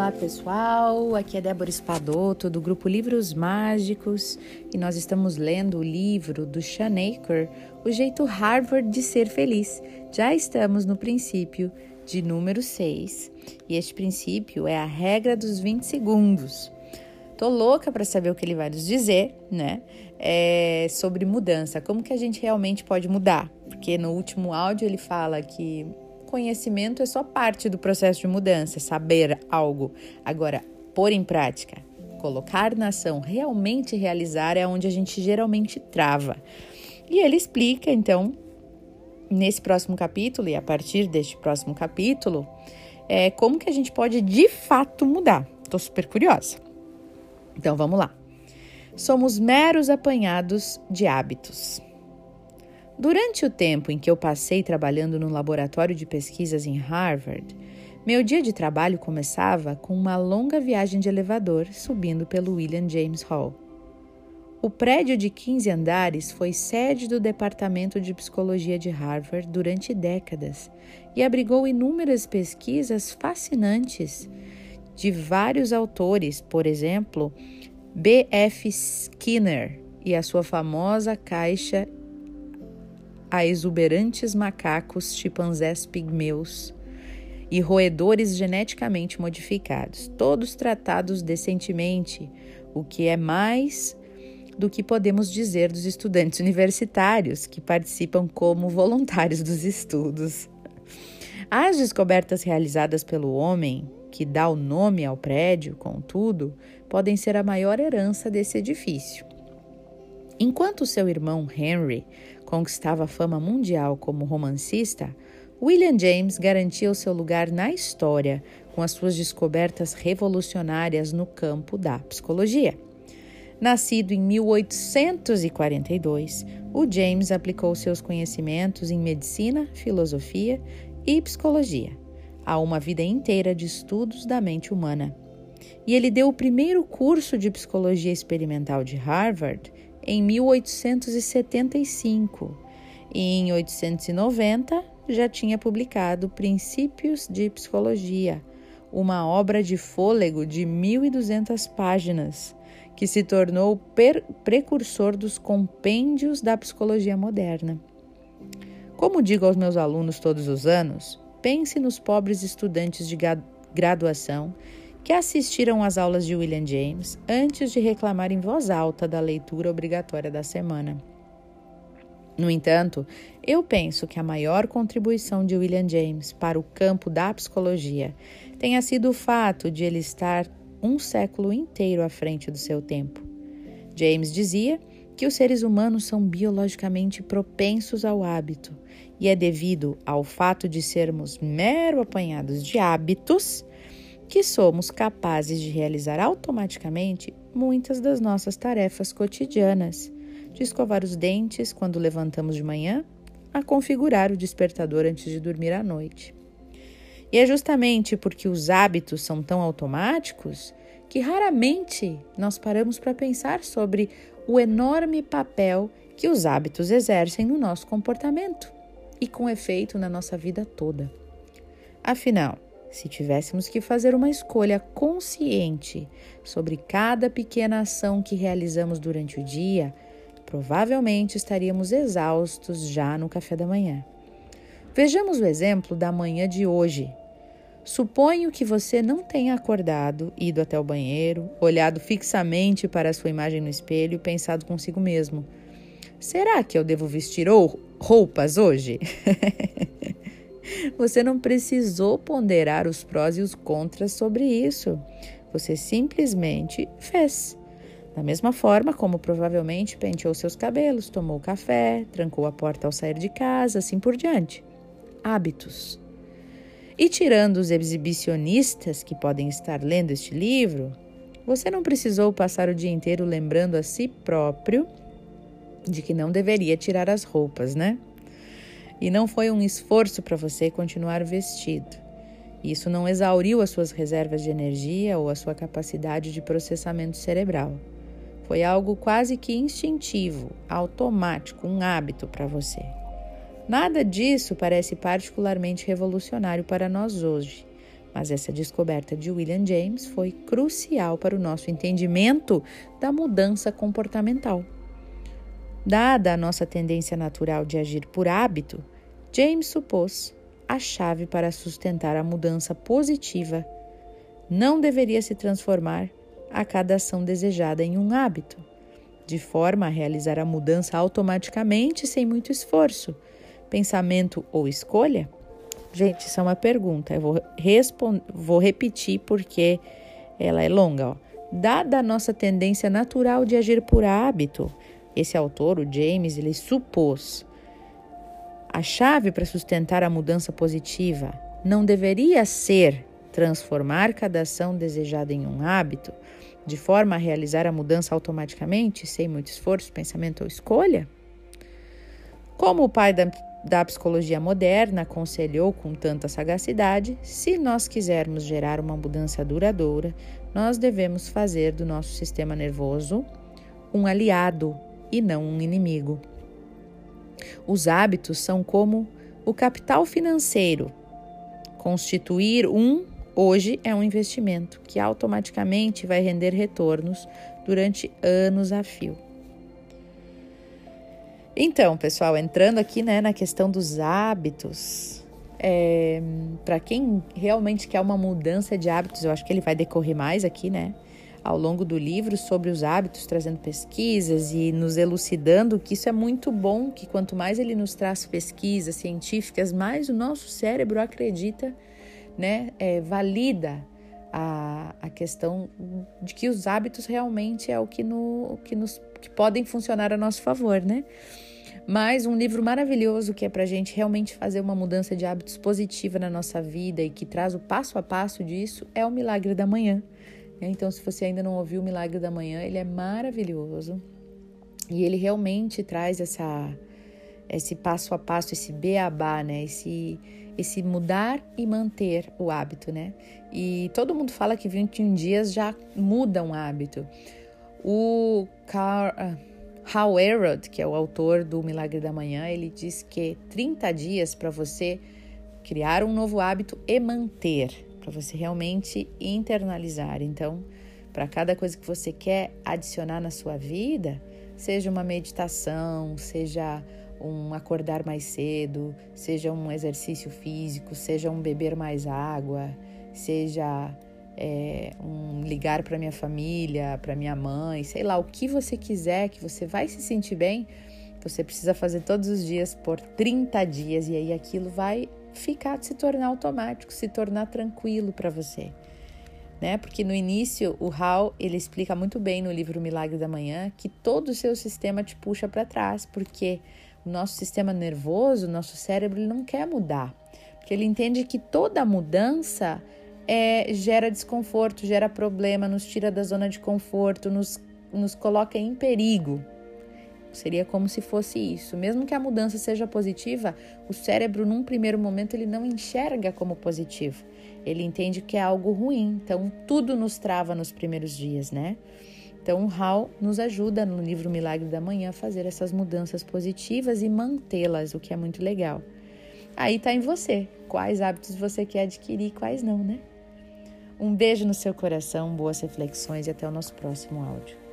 Olá pessoal, aqui é Débora Espadoto do grupo Livros Mágicos e nós estamos lendo o livro do Shanaker, O Jeito Harvard de Ser Feliz. Já estamos no princípio de número 6 e este princípio é a regra dos 20 segundos. Tô louca para saber o que ele vai nos dizer, né? É sobre mudança, como que a gente realmente pode mudar, porque no último áudio ele fala que conhecimento é só parte do processo de mudança, saber algo. Agora, pôr em prática, colocar na ação, realmente realizar é onde a gente geralmente trava. E ele explica, então, nesse próximo capítulo e a partir deste próximo capítulo, é, como que a gente pode de fato mudar. Estou super curiosa. Então vamos lá. Somos meros apanhados de hábitos. Durante o tempo em que eu passei trabalhando no laboratório de pesquisas em Harvard, meu dia de trabalho começava com uma longa viagem de elevador subindo pelo William James Hall. O prédio de 15 andares foi sede do Departamento de Psicologia de Harvard durante décadas e abrigou inúmeras pesquisas fascinantes de vários autores, por exemplo, B.F. Skinner e a sua famosa caixa a exuberantes macacos, chimpanzés pigmeus e roedores geneticamente modificados, todos tratados decentemente, o que é mais do que podemos dizer dos estudantes universitários que participam como voluntários dos estudos. As descobertas realizadas pelo homem, que dá o nome ao prédio, contudo, podem ser a maior herança desse edifício. Enquanto seu irmão Henry conquistava fama mundial como romancista, William James garantia o seu lugar na história com as suas descobertas revolucionárias no campo da psicologia. Nascido em 1842, o James aplicou seus conhecimentos em medicina, filosofia e psicologia a uma vida inteira de estudos da mente humana. E ele deu o primeiro curso de psicologia experimental de Harvard em 1875 e em 1890 já tinha publicado Princípios de Psicologia, uma obra de fôlego de 1.200 páginas, que se tornou precursor dos compêndios da psicologia moderna. Como digo aos meus alunos todos os anos, pense nos pobres estudantes de graduação que assistiram às aulas de William James antes de reclamar em voz alta da leitura obrigatória da semana. No entanto, eu penso que a maior contribuição de William James para o campo da psicologia tenha sido o fato de ele estar um século inteiro à frente do seu tempo. James dizia que os seres humanos são biologicamente propensos ao hábito, e é devido ao fato de sermos mero apanhados de hábitos que somos capazes de realizar automaticamente muitas das nossas tarefas cotidianas, de escovar os dentes quando levantamos de manhã, a configurar o despertador antes de dormir à noite. E é justamente porque os hábitos são tão automáticos que raramente nós paramos para pensar sobre o enorme papel que os hábitos exercem no nosso comportamento e com efeito na nossa vida toda. Afinal, se tivéssemos que fazer uma escolha consciente sobre cada pequena ação que realizamos durante o dia, provavelmente estaríamos exaustos já no café da manhã. Vejamos o exemplo da manhã de hoje. Suponho que você não tenha acordado, ido até o banheiro, olhado fixamente para a sua imagem no espelho e pensado consigo mesmo: será que eu devo vestir roupas hoje? Você não precisou ponderar os prós e os contras sobre isso. Você simplesmente fez. Da mesma forma como provavelmente penteou seus cabelos, tomou café, trancou a porta ao sair de casa, assim por diante. Hábitos. E tirando os exibicionistas que podem estar lendo este livro, você não precisou passar o dia inteiro lembrando a si próprio de que não deveria tirar as roupas, né? E não foi um esforço para você continuar vestido. Isso não exauriu as suas reservas de energia ou a sua capacidade de processamento cerebral. Foi algo quase que instintivo, automático, um hábito para você. Nada disso parece particularmente revolucionário para nós hoje, Mas essa descoberta de William James foi crucial para o nosso entendimento da mudança comportamental. Dada a nossa tendência natural de agir por hábito, James supôs a chave para sustentar a mudança positiva não deveria se transformar a cada ação desejada em um hábito, de forma a realizar a mudança automaticamente sem muito esforço, pensamento ou escolha? Gente, isso é uma pergunta. Eu vou, vou repetir porque ela é longa. Ó. Dada a nossa tendência natural de agir por hábito, esse autor, o James, ele supôs a chave para sustentar a mudança positiva não deveria ser transformar cada ação desejada em um hábito, de forma a realizar a mudança automaticamente, sem muito esforço, pensamento ou escolha? Como o pai da, da psicologia moderna aconselhou com tanta sagacidade, se nós quisermos gerar uma mudança duradoura, nós devemos fazer do nosso sistema nervoso um aliado e não um inimigo. Os hábitos são como o capital financeiro. Constituir um hoje é um investimento que automaticamente vai render retornos durante anos a fio. Então, pessoal, entrando aqui né, na questão dos hábitos, é, para quem realmente quer uma mudança de hábitos, eu acho que ele vai decorrer mais aqui, né? Ao longo do livro sobre os hábitos, trazendo pesquisas e nos elucidando que isso é muito bom, que quanto mais ele nos traz pesquisas científicas, mais o nosso cérebro acredita, né, é, valida a, a questão de que os hábitos realmente é o que, no, que, nos, que podem funcionar a nosso favor, né? Mas um livro maravilhoso que é para a gente realmente fazer uma mudança de hábitos positiva na nossa vida e que traz o passo a passo disso é O Milagre da Manhã? Então, se você ainda não ouviu o Milagre da Manhã, ele é maravilhoso e ele realmente traz essa esse passo a passo, esse beabá, né? Esse, esse mudar e manter o hábito, né? E todo mundo fala que 21 dias já muda um hábito. O Carl, uh, Hal Elrod, que é o autor do Milagre da Manhã, ele diz que 30 dias para você criar um novo hábito e manter para você realmente internalizar. Então, para cada coisa que você quer adicionar na sua vida, seja uma meditação, seja um acordar mais cedo, seja um exercício físico, seja um beber mais água, seja é, um ligar para minha família, para minha mãe, sei lá, o que você quiser, que você vai se sentir bem, você precisa fazer todos os dias por 30 dias e aí aquilo vai ficar, se tornar automático, se tornar tranquilo para você. Né? Porque no início o Hal ele explica muito bem no livro Milagre da Manhã que todo o seu sistema te puxa para trás, porque o nosso sistema nervoso, o nosso cérebro, ele não quer mudar, porque ele entende que toda mudança é, gera desconforto, gera problema, nos tira da zona de conforto, nos, nos coloca em perigo. Seria como se fosse isso. Mesmo que a mudança seja positiva, o cérebro, num primeiro momento, ele não enxerga como positivo. Ele entende que é algo ruim. Então, tudo nos trava nos primeiros dias, né? Então, o Hal nos ajuda no livro Milagre da Manhã a fazer essas mudanças positivas e mantê-las, o que é muito legal. Aí tá em você. Quais hábitos você quer adquirir e quais não, né? Um beijo no seu coração, boas reflexões e até o nosso próximo áudio.